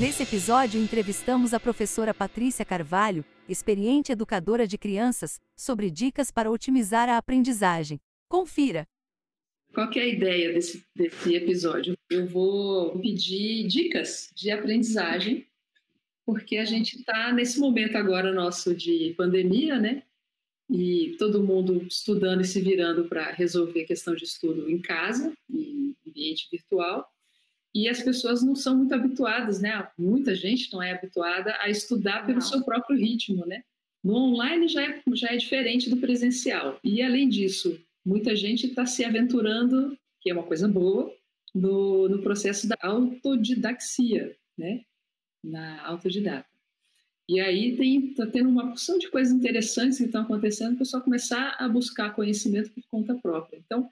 Nesse episódio, entrevistamos a professora Patrícia Carvalho, experiente educadora de crianças, sobre dicas para otimizar a aprendizagem. Confira! Qual é a ideia desse, desse episódio? Eu vou pedir dicas de aprendizagem, porque a gente está nesse momento agora nosso de pandemia, né? E todo mundo estudando e se virando para resolver a questão de estudo em casa, em ambiente virtual. E as pessoas não são muito habituadas, né? Muita gente não é habituada a estudar pelo não. seu próprio ritmo, né? No online já é, já é diferente do presencial. E além disso, muita gente está se aventurando, que é uma coisa boa, no, no processo da autodidaxia, né? Na autodidata. E aí está tendo uma porção de coisas interessantes que estão acontecendo, o pessoal começar a buscar conhecimento por conta própria. Então,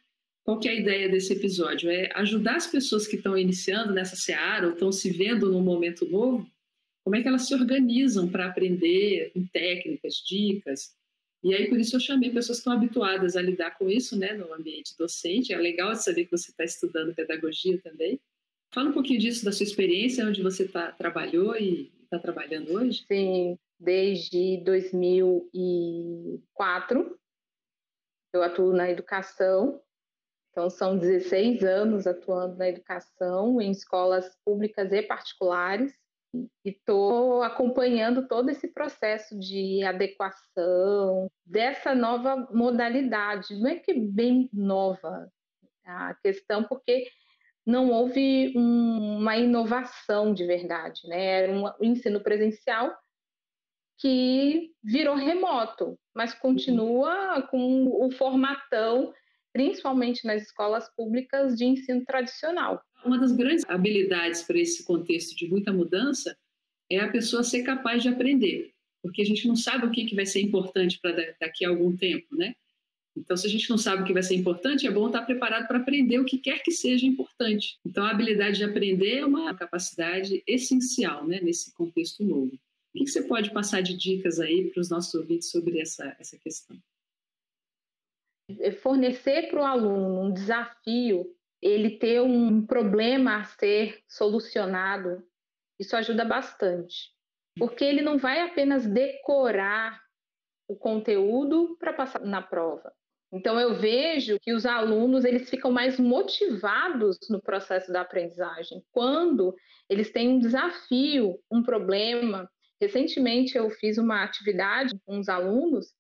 qual é a ideia desse episódio? É ajudar as pessoas que estão iniciando nessa seara ou estão se vendo num momento novo, como é que elas se organizam para aprender técnicas, dicas. E aí, por isso, eu chamei pessoas que estão habituadas a lidar com isso né, no ambiente docente. É legal saber que você está estudando pedagogia também. Fala um pouquinho disso, da sua experiência, onde você tá, trabalhou e está trabalhando hoje. Sim, desde 2004 eu atuo na educação então, são 16 anos atuando na educação, em escolas públicas e particulares, e estou acompanhando todo esse processo de adequação dessa nova modalidade. Não é que bem nova a questão, porque não houve um, uma inovação de verdade, né? Era um ensino presencial que virou remoto, mas continua com o formatão principalmente nas escolas públicas de ensino tradicional. Uma das grandes habilidades para esse contexto de muita mudança é a pessoa ser capaz de aprender, porque a gente não sabe o que, que vai ser importante para daqui a algum tempo, né? Então, se a gente não sabe o que vai ser importante, é bom estar preparado para aprender o que quer que seja importante. Então, a habilidade de aprender é uma capacidade essencial né, nesse contexto novo. O que você pode passar de dicas aí para os nossos ouvintes sobre essa, essa questão? Fornecer para o aluno um desafio, ele ter um problema a ser solucionado, isso ajuda bastante. Porque ele não vai apenas decorar o conteúdo para passar na prova. Então eu vejo que os alunos eles ficam mais motivados no processo da aprendizagem quando eles têm um desafio, um problema. Recentemente eu fiz uma atividade com os alunos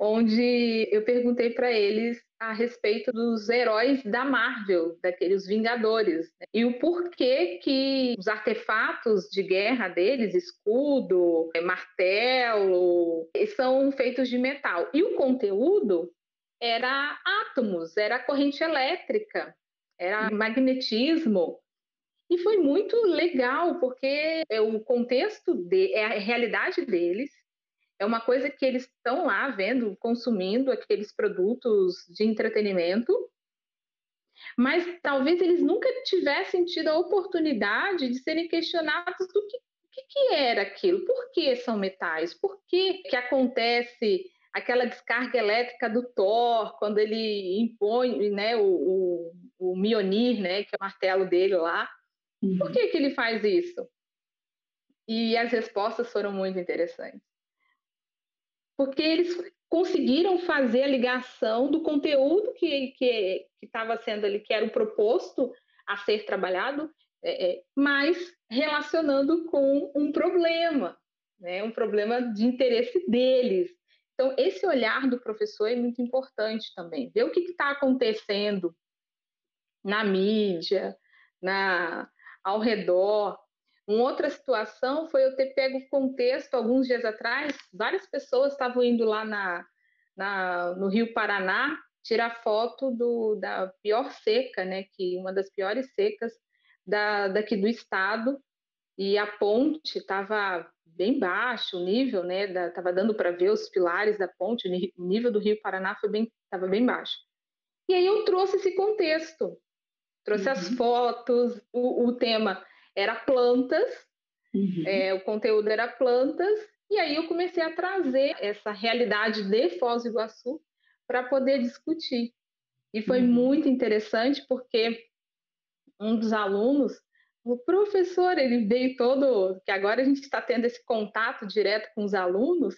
onde eu perguntei para eles a respeito dos heróis da Marvel, daqueles Vingadores, né? e o porquê que os artefatos de guerra deles, escudo, martelo, são feitos de metal. E o conteúdo era átomos, era corrente elétrica, era magnetismo. E foi muito legal, porque é o contexto, de, é a realidade deles, é uma coisa que eles estão lá vendo, consumindo aqueles produtos de entretenimento, mas talvez eles nunca tivessem tido a oportunidade de serem questionados do que, que, que era aquilo, por que são metais, por que, que acontece aquela descarga elétrica do Thor, quando ele impõe né, o, o, o Mionir, né, que é o martelo dele lá. Uhum. Por que, que ele faz isso? E as respostas foram muito interessantes porque eles conseguiram fazer a ligação do conteúdo que estava sendo ali, que era o proposto a ser trabalhado, é, é, mas relacionando com um problema, né, um problema de interesse deles. Então, esse olhar do professor é muito importante também, ver o que está acontecendo na mídia, na, ao redor, uma outra situação foi eu ter pego o contexto alguns dias atrás, várias pessoas estavam indo lá na, na, no Rio Paraná tirar foto do, da pior seca, né, que uma das piores secas da, daqui do estado, e a ponte estava bem baixo, o nível, né, estava dando para ver os pilares da ponte, o nível do Rio Paraná foi bem, estava bem baixo. E aí eu trouxe esse contexto, trouxe uhum. as fotos, o, o tema era plantas, uhum. é, o conteúdo era plantas, e aí eu comecei a trazer essa realidade de Foz do Iguaçu para poder discutir. E foi uhum. muito interessante porque um dos alunos O professor, ele veio todo, que agora a gente está tendo esse contato direto com os alunos,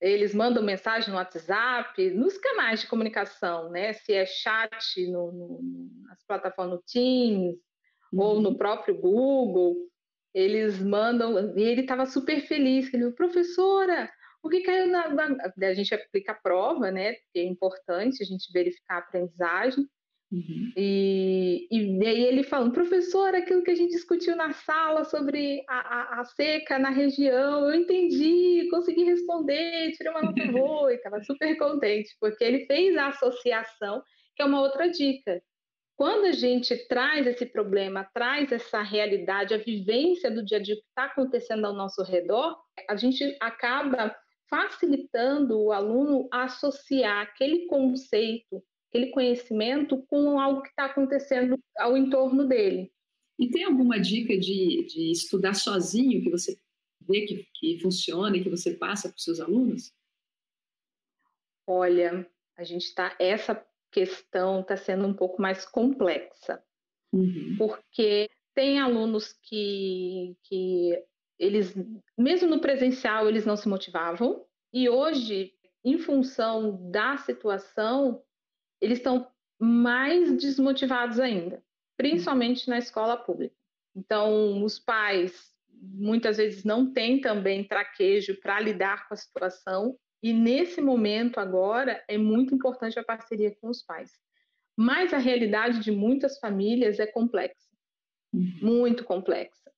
eles mandam mensagem no WhatsApp, nos canais de comunicação, né? Se é chat no, no, nas plataformas no Teams uhum. ou no próprio Google, eles mandam. E ele estava super feliz, ele falou, professora, o que caiu na, na. A gente aplica a prova, né? Que é importante a gente verificar a aprendizagem. Uhum. E, e aí ele falando, professor, aquilo que a gente discutiu na sala sobre a, a, a seca na região, eu entendi, consegui responder, tirei uma nota boa e estava super contente, porque ele fez a associação, que é uma outra dica. Quando a gente traz esse problema, traz essa realidade, a vivência do dia a dia que está acontecendo ao nosso redor, a gente acaba facilitando o aluno a associar aquele conceito aquele conhecimento com algo que está acontecendo ao entorno dele. E tem alguma dica de, de estudar sozinho que você vê que, que funciona e que você passa para os seus alunos? Olha, a gente está. Essa questão está sendo um pouco mais complexa, uhum. porque tem alunos que, que eles, mesmo no presencial, eles não se motivavam, e hoje, em função da situação, eles estão mais desmotivados ainda, principalmente na escola pública. Então, os pais muitas vezes não têm também traquejo para lidar com a situação, e nesse momento agora é muito importante a parceria com os pais. Mas a realidade de muitas famílias é complexa, uhum. muito complexa.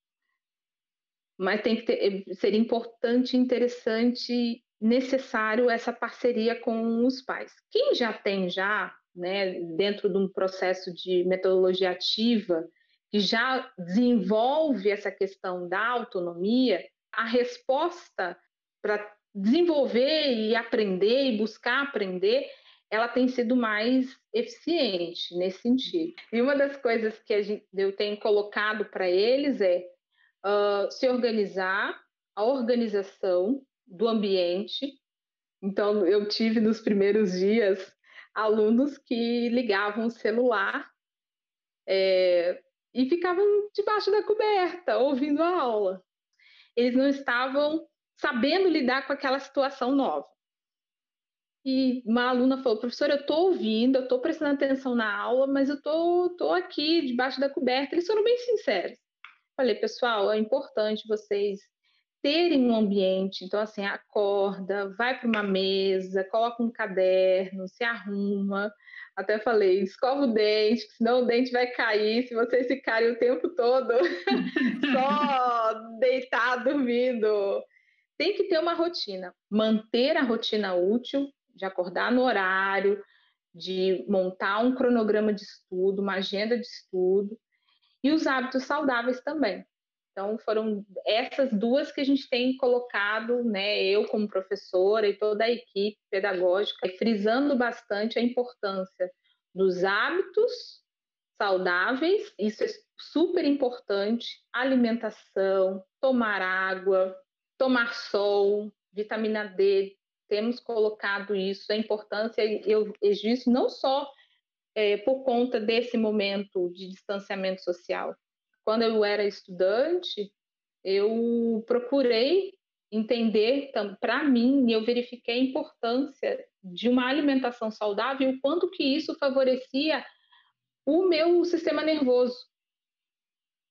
Mas tem que ter, seria importante, interessante necessário essa parceria com os pais. Quem já tem já, né, dentro de um processo de metodologia ativa, que já desenvolve essa questão da autonomia, a resposta para desenvolver e aprender e buscar aprender, ela tem sido mais eficiente nesse sentido. E uma das coisas que gente, eu tenho colocado para eles é uh, se organizar, a organização, do ambiente. Então, eu tive nos primeiros dias alunos que ligavam o celular é, e ficavam debaixo da coberta, ouvindo a aula. Eles não estavam sabendo lidar com aquela situação nova. E uma aluna falou, professor, eu estou ouvindo, eu estou prestando atenção na aula, mas eu estou tô, tô aqui debaixo da coberta. Eles foram bem sinceros. Falei, pessoal, é importante vocês terem um ambiente, então assim, acorda, vai para uma mesa, coloca um caderno, se arruma. Até falei, escova o dente, senão o dente vai cair se vocês ficarem o tempo todo só deitado, dormindo. Tem que ter uma rotina, manter a rotina útil, de acordar no horário, de montar um cronograma de estudo, uma agenda de estudo, e os hábitos saudáveis também. Então, foram essas duas que a gente tem colocado, né, eu como professora e toda a equipe pedagógica, frisando bastante a importância dos hábitos saudáveis, isso é super importante, alimentação, tomar água, tomar sol, vitamina D, temos colocado isso, a importância, eu disse não só é, por conta desse momento de distanciamento social, quando eu era estudante, eu procurei entender para mim eu verifiquei a importância de uma alimentação saudável e o quanto que isso favorecia o meu sistema nervoso.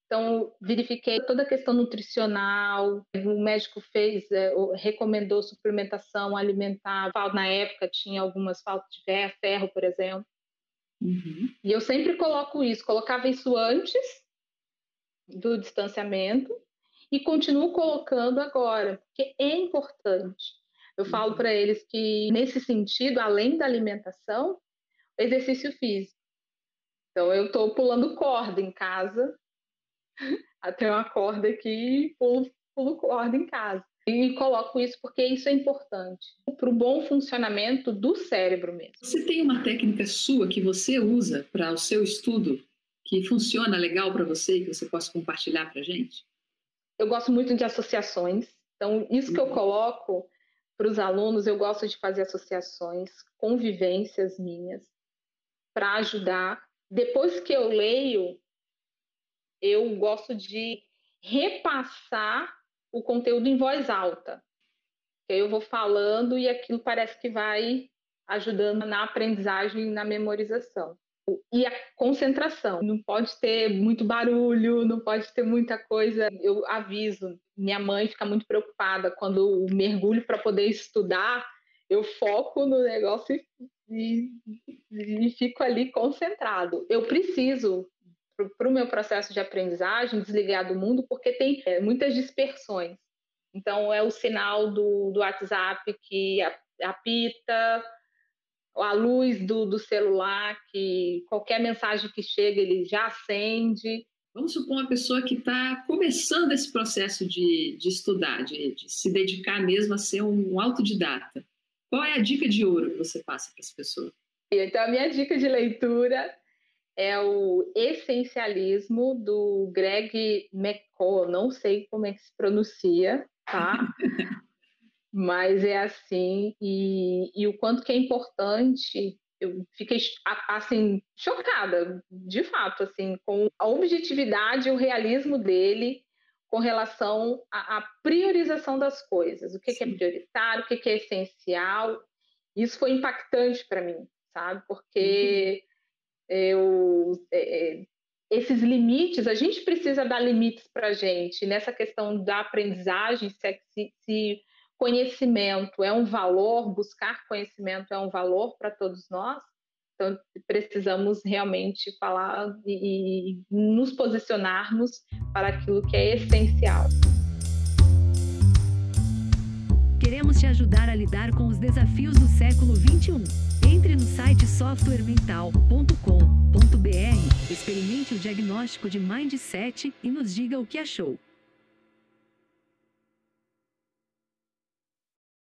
Então, verifiquei toda a questão nutricional, o médico fez, é, recomendou suplementação alimentar. Na época tinha algumas faltas de ferro, ferro por exemplo. Uhum. E eu sempre coloco isso, colocava isso antes do distanciamento e continuo colocando agora, porque é importante. Eu falo para eles que, nesse sentido, além da alimentação, exercício físico. Então, eu estou pulando corda em casa, até uma corda aqui, pulo, pulo corda em casa. E coloco isso porque isso é importante para o bom funcionamento do cérebro mesmo. Você tem uma técnica sua que você usa para o seu estudo que funciona legal para você e que você possa compartilhar para a gente? Eu gosto muito de associações. Então, isso que eu coloco para os alunos, eu gosto de fazer associações, convivências minhas, para ajudar. Depois que eu leio, eu gosto de repassar o conteúdo em voz alta. Eu vou falando e aquilo parece que vai ajudando na aprendizagem e na memorização. E a concentração. Não pode ter muito barulho, não pode ter muita coisa. Eu aviso, minha mãe fica muito preocupada quando o mergulho para poder estudar, eu foco no negócio e, e, e fico ali concentrado. Eu preciso para o meu processo de aprendizagem, desligar do mundo, porque tem é, muitas dispersões. Então, é o sinal do, do WhatsApp que apita, a luz do, do celular, que qualquer mensagem que chega, ele já acende. Vamos supor uma pessoa que está começando esse processo de, de estudar, de, de, se dedicar mesmo a ser um autodidata. Qual é a dica de ouro que você passa para essa pessoa? Então, a minha dica de leitura é o Essencialismo do Greg McCall, não sei como é que se pronuncia, tá? Mas é assim, e, e o quanto que é importante, eu fiquei assim chocada, de fato, assim, com a objetividade e o realismo dele com relação à, à priorização das coisas, o que, que é prioritário, o que, que é essencial. Isso foi impactante para mim, sabe? Porque uhum eu, é, é, esses limites, a gente precisa dar limites para a gente nessa questão da aprendizagem, se, se conhecimento é um valor, buscar conhecimento é um valor para todos nós, então precisamos realmente falar e, e nos posicionarmos para aquilo que é essencial. Queremos te ajudar a lidar com os desafios do século 21. Entre no site softwaremental.com.br, experimente o diagnóstico de Mindset e nos diga o que achou.